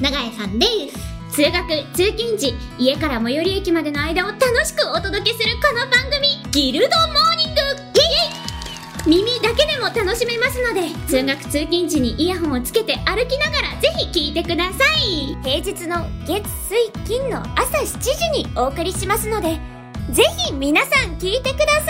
永江さんです。通学、通勤時、家から最寄り駅までの間を楽しくお届けするこの番組、ギルドモーニングイエイ耳だけでも楽しめますので、通学通勤時にイヤホンをつけて歩きながらぜひ聴いてください。平日の月水金の朝7時にお送りしますのでぜひ皆さん聞いてください